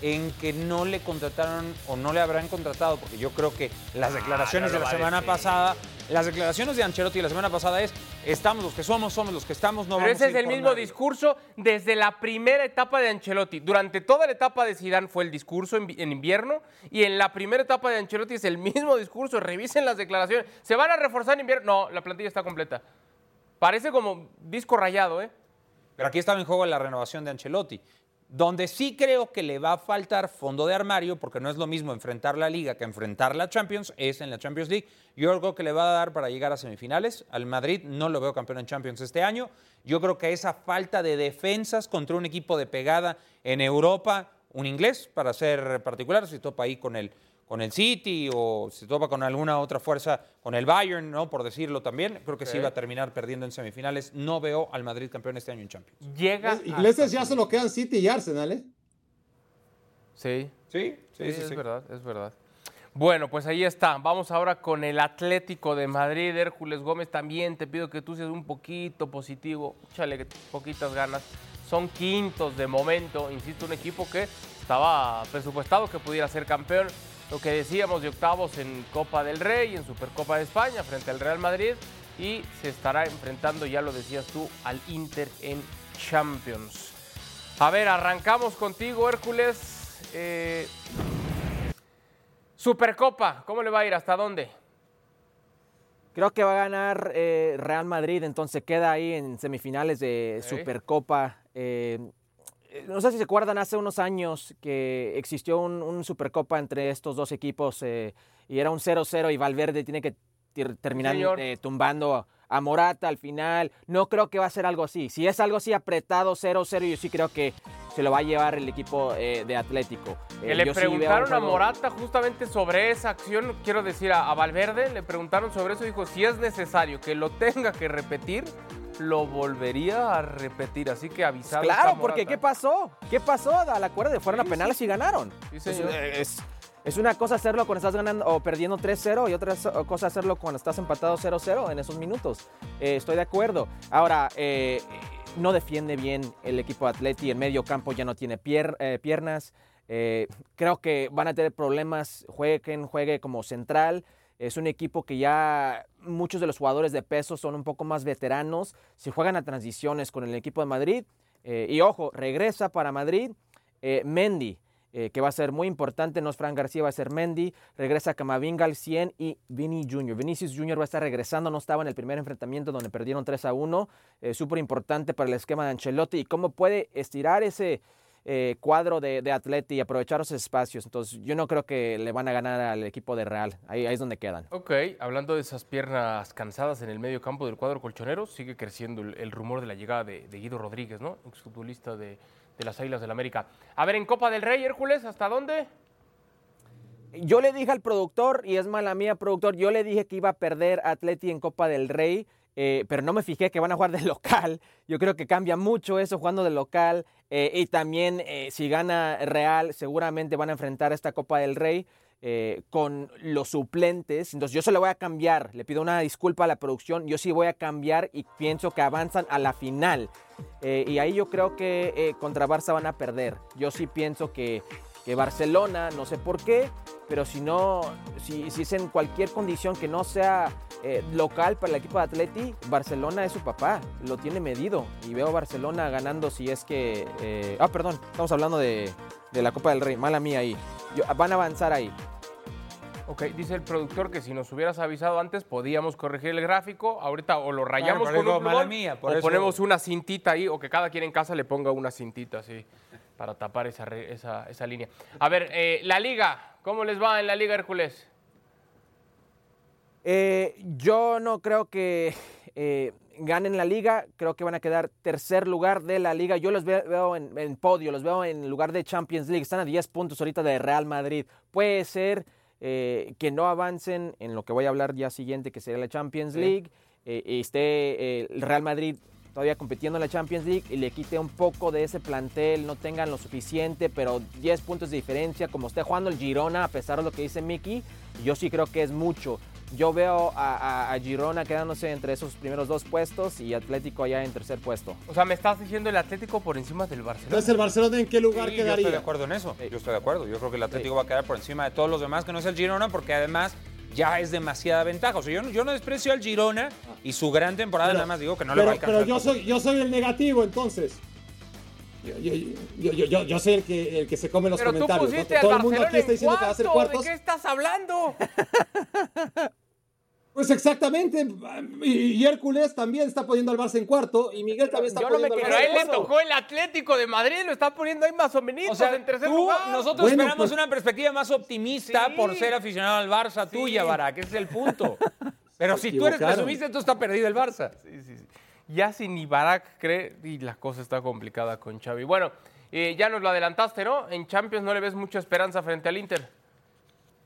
en que no le contrataron o no le habrán contratado, porque yo creo que las declaraciones no de la semana pasada, las declaraciones de Ancelotti la semana pasada es, estamos los que somos, somos los que estamos, no Pero vamos ese a es el mismo nadie". discurso desde la primera etapa de Ancelotti. Durante toda la etapa de Zidane fue el discurso en, en invierno y en la primera etapa de Ancelotti es el mismo discurso. Revisen las declaraciones. ¿Se van a reforzar en invierno? No, la plantilla está completa. Parece como disco rayado, ¿eh? Pero aquí estaba en juego la renovación de Ancelotti. Donde sí creo que le va a faltar fondo de armario, porque no es lo mismo enfrentar la Liga que enfrentar la Champions, es en la Champions League. Yo creo que le va a dar para llegar a semifinales. Al Madrid no lo veo campeón en Champions este año. Yo creo que esa falta de defensas contra un equipo de pegada en Europa, un inglés, para ser particular, si topa ahí con el, con el City o si topa con alguna otra fuerza, con el Bayern, ¿no? por decirlo también, creo que sí Ok. va a terminar perdiendo en semifinales. No veo al Madrid campeón este año en Champions. Llega. Iglesias ya solo quedan City y Arsenal, ¿eh? Sí, Sí, sí, es verdad, es verdad. Bueno, pues ahí está. Vamos ahora con el Atlético de Madrid. Hércules Gómez, también te pido que tú seas un poquito positivo. Échale poquitas ganas. Son quintos de momento. Insisto, un equipo que estaba presupuestado que pudiera ser campeón. Lo que decíamos de octavos en Copa del Rey, en Supercopa de España, frente al Real Madrid. Y se estará enfrentando, ya lo decías tú, al Inter en Champions. A ver, arrancamos contigo, Hércules. Eh, Supercopa, ¿cómo le va a ir? ¿Hasta dónde? Creo que va a ganar eh, Real Madrid, entonces queda ahí en semifinales de. Supercopa. Eh, no sé si se acuerdan hace unos años que existió un, un Supercopa entre estos dos equipos eh, y era un 0-0 y Valverde tiene que terminar eh, tumbando a Morata al final. No creo que va a ser algo así. Si es algo así apretado 0-0, yo sí creo que se lo va a llevar el equipo eh, de Atlético. Eh, le sí preguntaron a Morata justamente sobre esa acción, quiero decir a, a Valverde, le preguntaron sobre eso, dijo, si es necesario que lo tenga que repetir, lo volvería a repetir, así que avisado. Claro, porque. ¿qué pasó? ¿Qué pasó? A la cuerda de fueron a penales y ganaron. Sí, señor. Entonces, es, es una cosa hacerlo cuando estás ganando o perdiendo 3-0 y otra cosa hacerlo cuando estás empatado 0-0 en esos minutos. Eh, estoy de acuerdo. Ahora, eh, no defiende bien el equipo de Atleti. En medio campo ya no tiene pier- eh, piernas. Eh, creo que van a tener problemas. Jueguen, juegue como central. Es un equipo que ya muchos de los jugadores de peso son un poco más veteranos. Si juegan a transiciones con el equipo de Madrid, eh, y ojo, regresa para Madrid eh, Mendy, eh, que va a ser muy importante. No es Fran García, va a ser Mendy. Regresa Camavinga al 100 y Vini Jr. Vinicius Jr. va a estar regresando. No estaba en el primer enfrentamiento donde perdieron 3 a 1. Eh, Súper importante para el esquema de Ancelotti y cómo puede estirar ese eh, cuadro de, de Atleti y aprovechar los espacios. Entonces, yo no creo que le van a ganar al equipo de Real. Ahí, ahí es donde quedan. Ok, hablando de esas piernas cansadas en el medio campo del cuadro colchonero, sigue creciendo el, el rumor de la llegada de, de Guido Rodríguez, ¿no? Exfutbolista de, de las Águilas del América. A ver, en Copa del Rey, Hércules, ¿hasta dónde? Yo le dije al productor, y es mala mía, productor, yo le dije que iba a perder Atleti en Copa del Rey, eh, pero no me fijé que van a jugar de local. Yo creo que cambia mucho eso jugando de local. eh, y también, eh, si gana Real, seguramente van a enfrentar esta Copa del Rey eh, con los suplentes. Entonces, yo se lo voy a cambiar. Le pido una disculpa a la producción. Yo sí voy a cambiar y pienso que avanzan a la final. Y ahí yo creo que contra Barça van a perder. Yo sí pienso que Barcelona, no sé por qué, pero si no, si, si es en cualquier condición que no sea eh, local para el equipo de Atleti, Barcelona es su papá, lo tiene medido. Y veo a Barcelona ganando si es que... eh, ah, perdón, estamos hablando de, de la Copa del Rey, mala mía ahí. Yo- van a avanzar ahí. Ok, dice el productor que si nos hubieras avisado antes podíamos corregir el gráfico. Ahorita o lo rayamos por con eso, un mala plumón, mía, por o eso- ponemos una cintita ahí, o que cada quien en casa le ponga una cintita así para tapar esa, esa, esa línea. A ver, eh, la liga, ¿cómo les va en la liga Hércules? Eh, yo no creo que eh, ganen la liga, creo que van a quedar tercer lugar de la liga. Yo los ve- veo en, en podio, los veo en lugar de Champions League. Están a 10 puntos ahorita de Real Madrid. Puede ser eh, que no avancen en lo que voy a hablar ya siguiente, que sería la Champions League, eh, y esté eh, el Real Madrid todavía compitiendo en la Champions League y le quite un poco de ese plantel, no tengan lo suficiente, pero 10 puntos de diferencia, como esté jugando el Girona, a pesar de lo que dice Miki, yo sí creo que es mucho. Yo veo a, a- a Girona quedándose entre esos primeros dos puestos y Atlético allá en tercer puesto. O sea, me estás diciendo el Atlético por encima del Barcelona. Entonces, ¿el Barcelona en qué lugar Sí, yo estoy quedaría? de acuerdo en eso. Sí. Yo estoy de acuerdo. Yo creo que el Atlético va a quedar por encima de todos los demás, que no es el Girona, porque además ya es demasiada ventaja. O sea, yo, no- yo no desprecio al Girona y su gran temporada, Pero- nada más digo que no le va a pero, alcanzar. pero yo soy, yo soy el negativo, entonces. Yo, yo, yo, yo, yo- yo soy el que, el que se come los Pero tú comentarios. ¿no? pusiste al Todo el mundo aquí está en diciendo que va a ser cuarto, cuartos. ¿De qué estás hablando? Pues exactamente. Y, y Hércules también está poniendo al Barça en cuarto. Y Miguel también está Yo no me poniendo al Pero Barça a en él le tocó el Atlético de Madrid, lo está poniendo ahí más o menos O sea, en tercer tú- lugar. nosotros Bueno, esperamos pues- una perspectiva más optimista Sí. por ser aficionado al Barça tuya, Barak, ese es el punto. Pero si tú eres presumista, tú está perdido el Barça. Sí, sí, sí. Ya si ni Barak cree, y la cosa está complicada con Xavi. Bueno, eh, ya nos lo adelantaste, ¿no? En Champions no le ves mucha esperanza frente al Inter.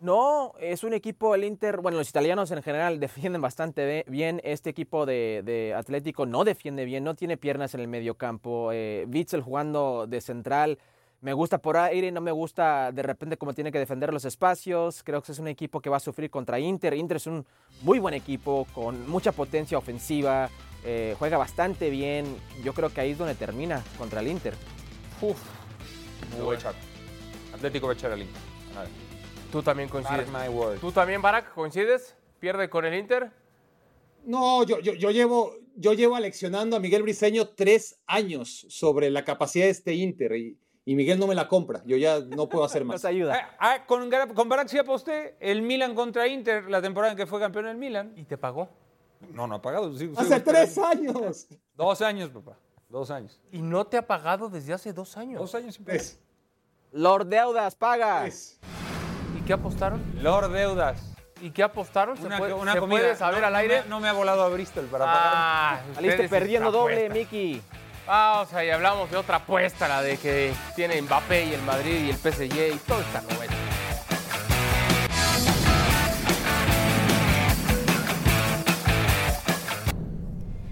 No, es un equipo, el Inter, bueno, los italianos en general defienden bastante bien. Este equipo de, de Atlético no defiende bien, no tiene piernas en el medio campo. Eh, Witzel jugando de central, me gusta por aire, no me gusta de repente cómo tiene que defender los espacios. Creo que es un equipo que va a sufrir contra Inter. Inter es un muy buen equipo, con mucha potencia ofensiva, eh, juega bastante bien. Yo creo que ahí es donde termina contra el Inter. Uf. Lo voy a echar. Atlético va a echar al Inter. A ver. Tú también coincides. Mark my words. ¿Tú también, Barak, coincides? ¿Pierde con el Inter? No, yo, yo, yo, llevo, yo llevo aleccionando a Miguel Briseño tres años sobre la capacidad de este Inter. Y, y Miguel no me la compra. Yo ya no puedo hacer más. Nos ayuda. Ah, ah, con, con Barak sí aposté el Milan contra Inter la temporada en que fue campeón el Milan. ¿Y te pagó? No, no ha pagado. sí, Hace sí, tres años. Dos años, papá. Dos años. Y no te ha pagado desde hace dos años. Dos años sin pagar. Es, Lord Deudas, paga. es. ¿Y qué apostaron? Lord Deudas. ¿Y qué apostaron? ¿Se, Una, puede, una se comida. puede saber No, al no aire? me- No me ha volado a Bristol para pagar. Ah, Saliste ustedes perdiendo esta doble, apuesta. Miki. Vamos ahí, hablamos de otra apuesta, la de que tiene Mbappé y el Madrid y el PSG y toda esta novela.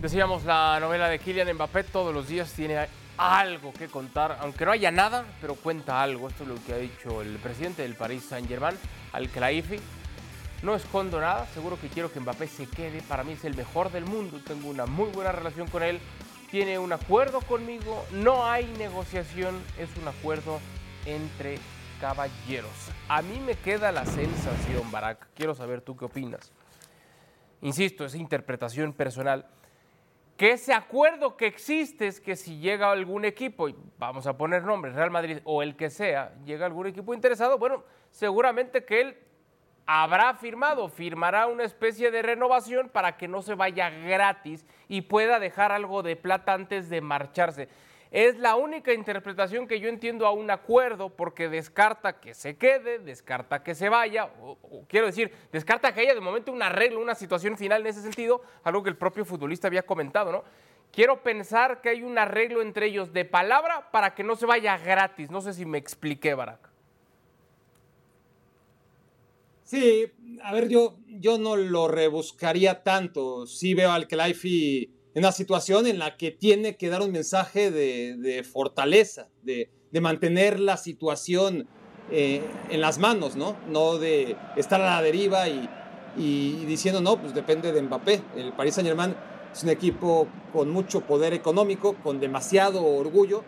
Decíamos la novela de Kylian Mbappé, todos los días tiene algo que contar, aunque no haya nada, pero cuenta algo. Esto es lo que ha dicho el presidente del Paris Saint-Germain, Al-Khelaifi. No escondo nada, seguro que quiero que Mbappé se quede. Para mí es el mejor del mundo, tengo una muy buena relación con él. Tiene un acuerdo conmigo, no hay negociación, es un acuerdo entre caballeros. A mí me queda la sensación, Barack, quiero saber tú qué opinas. Insisto, es interpretación personal que ese acuerdo que existe es que si llega algún equipo, y vamos a poner nombres, Real Madrid o el que sea, llega algún equipo interesado, bueno, seguramente que él habrá firmado, firmará una especie de renovación para que no se vaya gratis y pueda dejar algo de plata antes de marcharse. Es la única interpretación que yo entiendo a un acuerdo porque descarta que se quede, descarta que se vaya, o, quiero decir, descarta que haya de momento un arreglo, una situación final en ese sentido, algo que el propio futbolista había comentado, ¿no? Quiero pensar que hay un arreglo entre ellos de palabra para que no se vaya gratis. No sé si me expliqué, Barack. Sí, a ver, yo, yo no lo rebuscaría tanto. Sí veo al Kelaifi en una situación en la que tiene que dar un mensaje de, de fortaleza, de, de, mantener la situación eh, en las manos, ¿no? No de estar a la deriva y, y, diciendo, no, pues depende de Mbappé. El Paris Saint Germain es un equipo con mucho poder económico, con demasiado orgullo,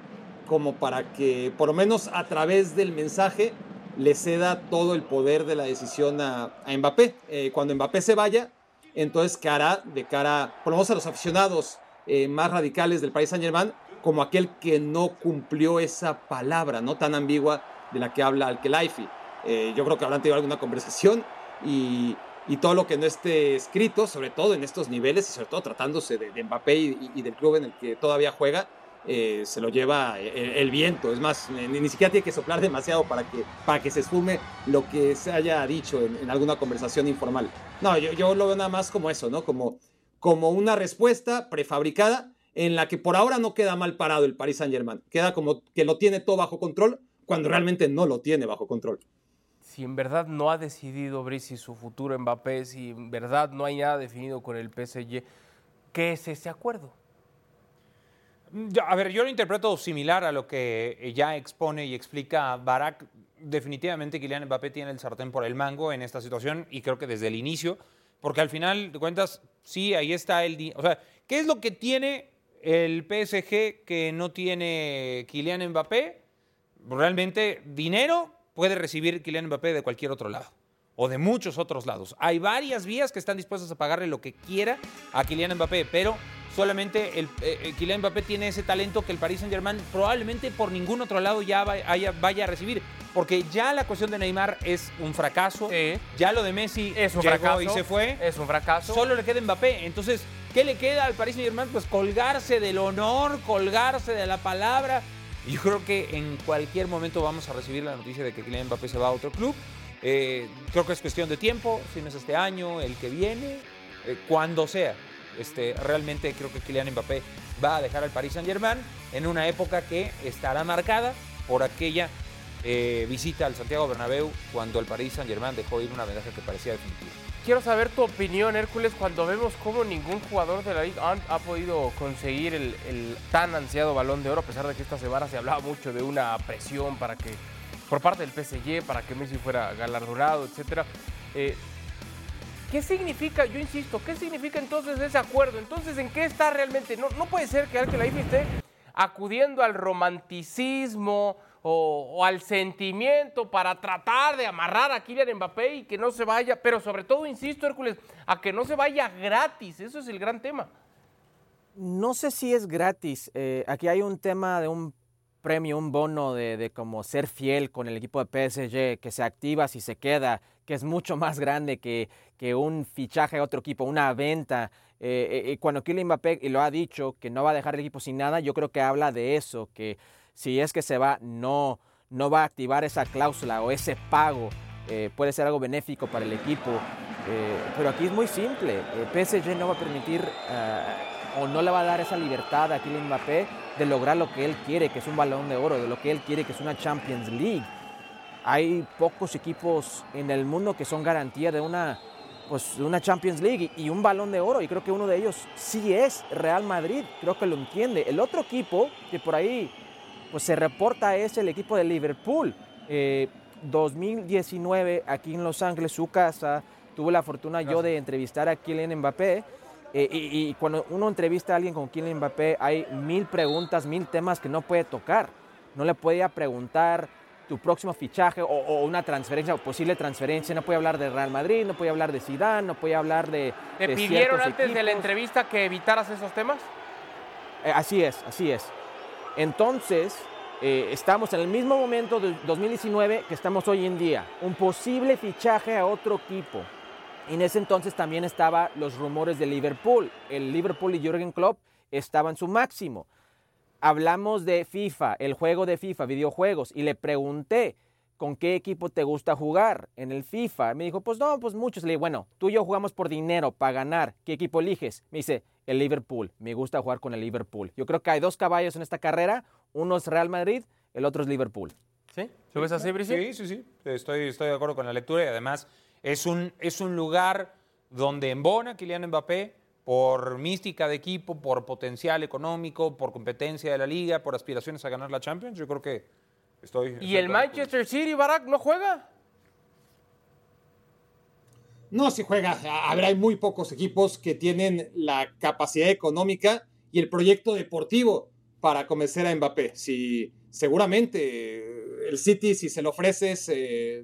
como para que, por lo menos a través del mensaje, le ceda todo el poder de la decisión a, a Mbappé. Eh, cuando Mbappé se vaya, entonces ¿qué hará de cara, por a los aficionados eh, más radicales del Paris Saint Germain, como aquel que no cumplió esa palabra no tan ambigua de la que habla Al-Khelaifi. Eh, yo creo que habrán tenido alguna conversación y, todo lo que no esté escrito, sobre todo en estos niveles y sobre todo tratándose de, de Mbappé y, del club en el que todavía juega, eh, se lo lleva el, el, viento. Es más, ni, siquiera tiene que soplar demasiado para que, para que se esfume lo que se haya dicho en, en alguna conversación informal. No, yo, yo, lo veo nada más como eso, ¿no? Como, como una respuesta prefabricada en la que por ahora no queda mal parado el Paris Saint Germain. Queda como que lo tiene todo bajo control cuando realmente no lo tiene bajo control. Si en verdad no ha decidido Brice su futuro Mbappé, si en verdad no hay nada definido con el PSG, ¿qué es ese acuerdo? A ver, yo lo interpreto similar a lo que ya expone y explica Barak. Definitivamente Kylian Mbappé tiene el sartén por el mango en esta situación y creo que desde el inicio, porque al final de cuentas, sí, ahí está el... O sea, ¿qué es lo que tiene el PSG que no tiene Kylian Mbappé? Realmente dinero puede recibir Kylian Mbappé de cualquier otro lado o de muchos otros lados. Hay varias vías que están dispuestas a pagarle lo que quiera a Kylian Mbappé, pero solamente el, eh, Kylian Mbappé tiene ese talento que el Paris Saint-Germain probablemente por ningún otro lado ya vaya, vaya, a recibir, porque ya la cuestión de Neymar es un fracaso, sí. ya lo de Messi es un llegó fracaso y se fue, es un fracaso. Solo le queda Mbappé, entonces, ¿qué le queda al Paris Saint-Germain? Pues colgarse del honor, colgarse de la palabra. Yo creo que en cualquier momento vamos a recibir la noticia de que Kylian Mbappé se va a otro club. Eh, creo que es cuestión de tiempo, si no es este año, el que viene, eh, cuando sea. Este, realmente creo que Kylian Mbappé va a dejar al Paris Saint Germain en una época que estará marcada por aquella eh, visita al Santiago Bernabéu cuando el Paris Saint Germain dejó ir una ventaja que parecía definitiva. Quiero saber tu opinión, Hércules, cuando vemos cómo ningún jugador de la liga ha, podido conseguir el, tan ansiado balón de oro, a pesar de que esta semana se hablaba mucho de una presión para que por parte del PSG para que Messi fuera galardonado, etcétera. Eh, ¿Qué significa, yo insisto, qué significa entonces ese acuerdo? Entonces, ¿en qué está realmente? No, no puede ser que Al-Khelaifi esté acudiendo al romanticismo o, o, al sentimiento para tratar de amarrar a Kylian Mbappé y que no se vaya, pero sobre todo, insisto, Hércules, a que no se vaya gratis, eso es el gran tema. No sé si es gratis, eh, aquí hay un tema de un premio, un bono de, como ser fiel con el equipo de PSG, que se activa si se queda, que es mucho más grande que, que un fichaje a otro equipo, una venta. Eh, eh, cuando Kylian Mbappé y lo ha dicho que no va a dejar el equipo sin nada, yo creo que habla de eso, que si es que se va, no, no va a activar esa cláusula o ese pago. Eh, puede ser algo benéfico para el equipo. pero aquí es muy simple. PSG no va a permitir o no le va a dar esa libertad a Kylian Mbappé de lograr lo que él quiere, que es un balón de oro, de lo que él quiere, que es una Champions League. Hay pocos equipos en el mundo que son garantía de una pues, una Champions League y, un balón de oro. Y creo que uno de ellos sí es Real Madrid. Creo que lo entiende. El otro equipo que por ahí pues, se reporta es el equipo de Liverpool. 2019 eh, aquí en Los Ángeles, su casa. Tuve la fortuna yo de entrevistar a Kylian Mbappé. Eh, y, y, cuando uno entrevista a alguien con Kylian Mbappé, hay mil preguntas, mil temas que no puede tocar. No le podía preguntar tu próximo fichaje o, una transferencia o posible transferencia. No puede hablar de Real Madrid, no puede hablar de Zidane, no puede hablar de. ¿Te pidieron antes de la entrevista que evitaras esos temas? Eh, así es, así es. Entonces, eh, estamos en el mismo momento de 2019 que estamos hoy en día. Un posible fichaje a otro equipo. En ese entonces también estaban los rumores de Liverpool. El Liverpool y Jürgen Klopp estaban en su máximo hablamos de FIFA, el juego de FIFA, videojuegos, y le pregunté, ¿con qué equipo te gusta jugar en el FIFA? Me dijo, pues no, pues muchos. Le dije, bueno, tú y yo jugamos por dinero, para ganar. ¿Qué equipo eliges? Me dice, el Liverpool. Me gusta jugar con el Liverpool. Yo creo que hay dos caballos en esta carrera. Uno es Real Madrid, el otro es Liverpool. ¿Sí? ¿Lo ves así, Brice? Sí, sí, sí. Estoy, estoy de acuerdo con la lectura y además es un, es un lugar donde embona Kylian Mbappé por mística de equipo, por potencial económico, por competencia de la liga, por aspiraciones a ganar la Champions, yo creo que estoy... ¿Y el Manchester City, Barack, no juega? No, si juega. Habrá muy pocos equipos que tienen la capacidad económica y el proyecto deportivo para convencer a Mbappé. Si seguramente el City, si se lo ofreces,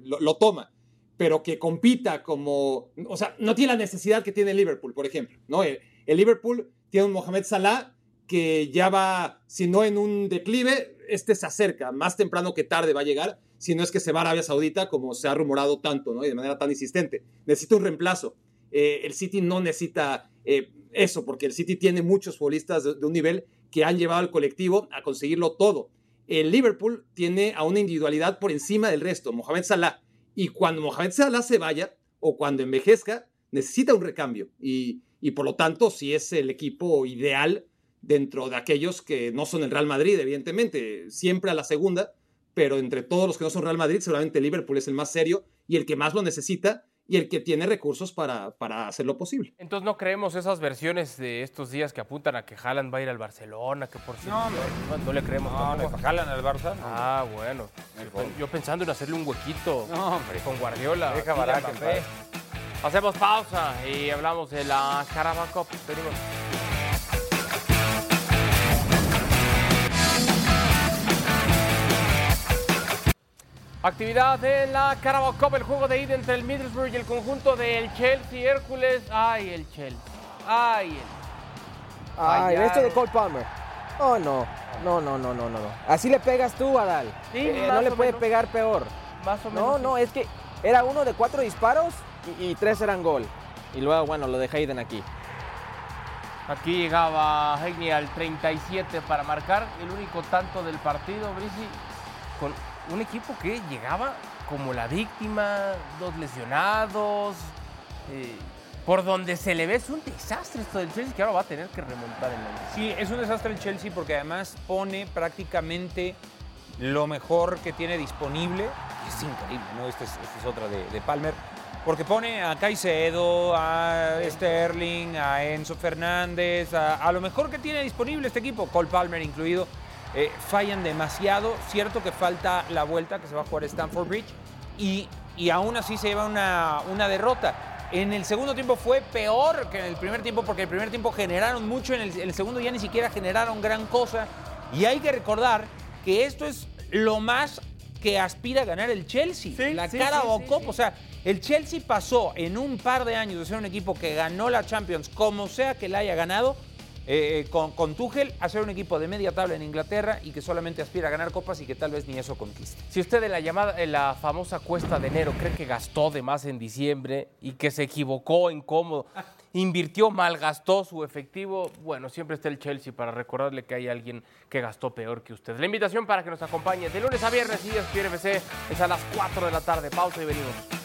lo toma pero que compita como, o sea, no tiene la necesidad que tiene el Liverpool, por ejemplo, ¿no? El, Liverpool tiene un Mohamed Salah que ya va, si no en un declive, este se acerca, más temprano que tarde va a llegar, si no es que se va a Arabia Saudita, como se ha rumorado tanto, ¿no? Y de manera tan insistente. Necesita un reemplazo. Eh, el City no necesita eh, eso, porque el City tiene muchos futbolistas de, de un nivel que han llevado al colectivo a conseguirlo todo. El Liverpool tiene a una individualidad por encima del resto. Mohamed Salah, y cuando Mohamed Salah se vaya o cuando envejezca, necesita un recambio. Y, por lo tanto, si es el equipo ideal dentro de aquellos que no son el Real Madrid, evidentemente, siempre a la segunda, pero entre todos los que no son Real Madrid, seguramente Liverpool es el más serio y el que más lo necesita y el que tiene recursos para, para hacerlo posible. Entonces no creemos esas versiones de estos días que apuntan a que Haaland va a ir al Barcelona, que por cierto no, no, le creemos. No, no, Haaland al Barça. Ah, bueno. Yo, pensando en hacerle un huequito con Guardiola. Deja barato. Hacemos pausa y hablamos de la Carabao Cup. Venimos. Actividad en la Carabao Cup, el juego de ida entre el Middlesbrough y el conjunto del Chelsea. Hércules, ay, el Chelsea. Ay, el. Ay, esto de Cole Palmer. Oh, no. No, no, no, no, no. Así le pegas tú, Adal. Sí, eh, no le puede pegar peor. Más o menos. No, no, es que era uno de cuatro disparos y, tres eran gol. Y luego, bueno, lo de Hayden aquí. Aquí llegaba Hegney al 37 para marcar el único tanto del partido, Brisi, con un equipo que llegaba como la víctima, dos lesionados. Eh, por donde se le ve es un desastre esto del Chelsea que ahora va a tener que remontar en la Sí, es un desastre el Chelsea porque además pone prácticamente lo mejor que tiene disponible. Es increíble, ¿no? Esta es, es, otra de, Palmer. Porque pone a Caicedo, a Sterling, a Enzo Fernández, a, a, lo mejor que tiene disponible este equipo, Cole Palmer incluido. Eh, fallan demasiado. Cierto que falta la vuelta que se va a jugar Stanford Bridge y, y aún así se lleva una, una derrota. En el segundo tiempo fue peor que en el primer tiempo porque el primer tiempo generaron mucho, en el, segundo ya ni siquiera generaron gran cosa. Y hay que recordar que esto es lo más que aspira a ganar el Chelsea. la cara o O sea, el Chelsea pasó en un par de años de ser un equipo que ganó la Champions, como sea que la haya ganado, eh, con, con Tuchel hacer un equipo de media tabla en Inglaterra y que solamente aspira a ganar copas y que tal vez ni eso conquiste. Si usted en la llamada, en la famosa cuesta de enero cree que gastó de más en diciembre y que se equivocó en cómodo invirtió mal, gastó su efectivo. Bueno, siempre está el Chelsea para recordarle que hay alguien que gastó peor que usted. La invitación para que nos acompañe de lunes a viernes y ESPN FC es a las 4 de la tarde. Pausa y venimos.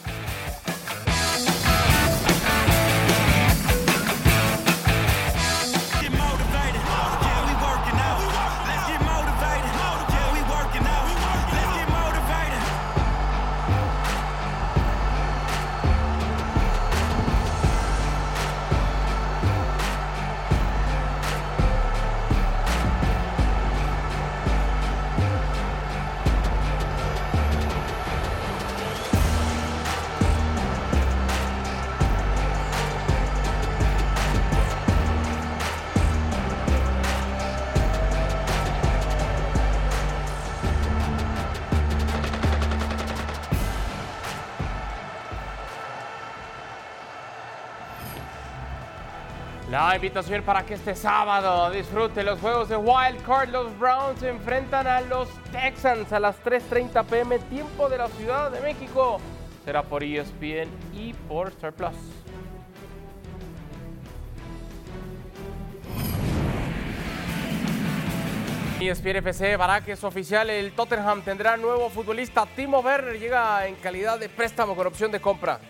Invitación para que este sábado disfrute los juegos de Wild Card. Los Browns se enfrentan a los Texans a las 3.30 pm, tiempo de la Ciudad de México. Será por ESPN y por Star Plus. ESPN FC, es oficial, el Tottenham tendrá nuevo futbolista. Timo Werner llega en calidad de préstamo con opción de compra.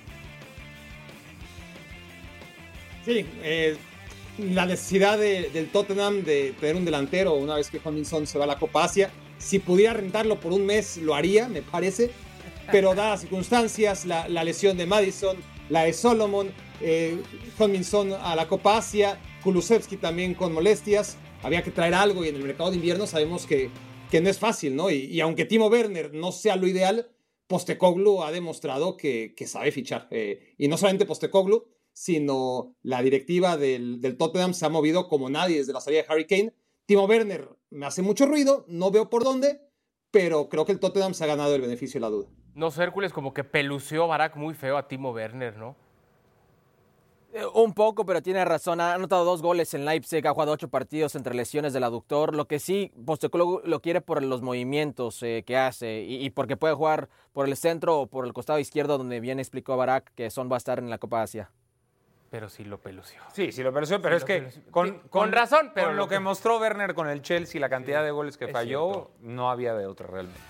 Sí, eh, la necesidad de- del Tottenham de tener un delantero una vez que Minson se va a la Copa Asia. Si pudiera rentarlo por un mes, lo haría, me parece. Pero dadas las circunstancias, la, lesión de Madison, la de Solomon, eh, Minson a la Copa Asia, Kulusevski también con molestias, había que traer algo y en el mercado de invierno sabemos que, que no es fácil, ¿no? Y, aunque Timo Werner no sea lo ideal, Postecoglou ha demostrado que, que sabe fichar. Eh, y no solamente Postecoglou, sino la directiva del, del Tottenham se ha movido como nadie desde la salida de Harry Kane. Timo Werner me hace mucho ruido, no veo por dónde, pero creo que el Tottenham se ha ganado el beneficio de la duda. No sé, Hércules como que peluceó Barak muy feo a Timo Werner, ¿no? Eh, Un poco, pero tiene razón. Ha anotado dos goles en Leipzig, ha jugado ocho partidos entre lesiones del aductor. Lo que sí, Postecoglou lo quiere por los movimientos eh, que hace y, y porque puede jugar por el centro o por el costado izquierdo, donde bien explicó Barak que Son va a estar en la Copa Asia. Pero sí lo peluceó. Sí, sí lo pareció, pero Sí es que pelució. con, Sí, con razón, pero con lo lo que que- mostró Werner con el Chelsea, la cantidad de goles que falló, cierto. no había de otra realmente.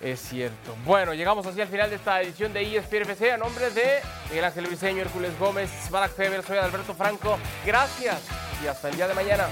Es cierto. Bueno, llegamos así al final de esta edición de ESPN FC. A nombre de Miguel Ángel Briseño, Hércules Gómez, Barak Feber, soy Alberto Franco. Gracias y hasta el día de mañana.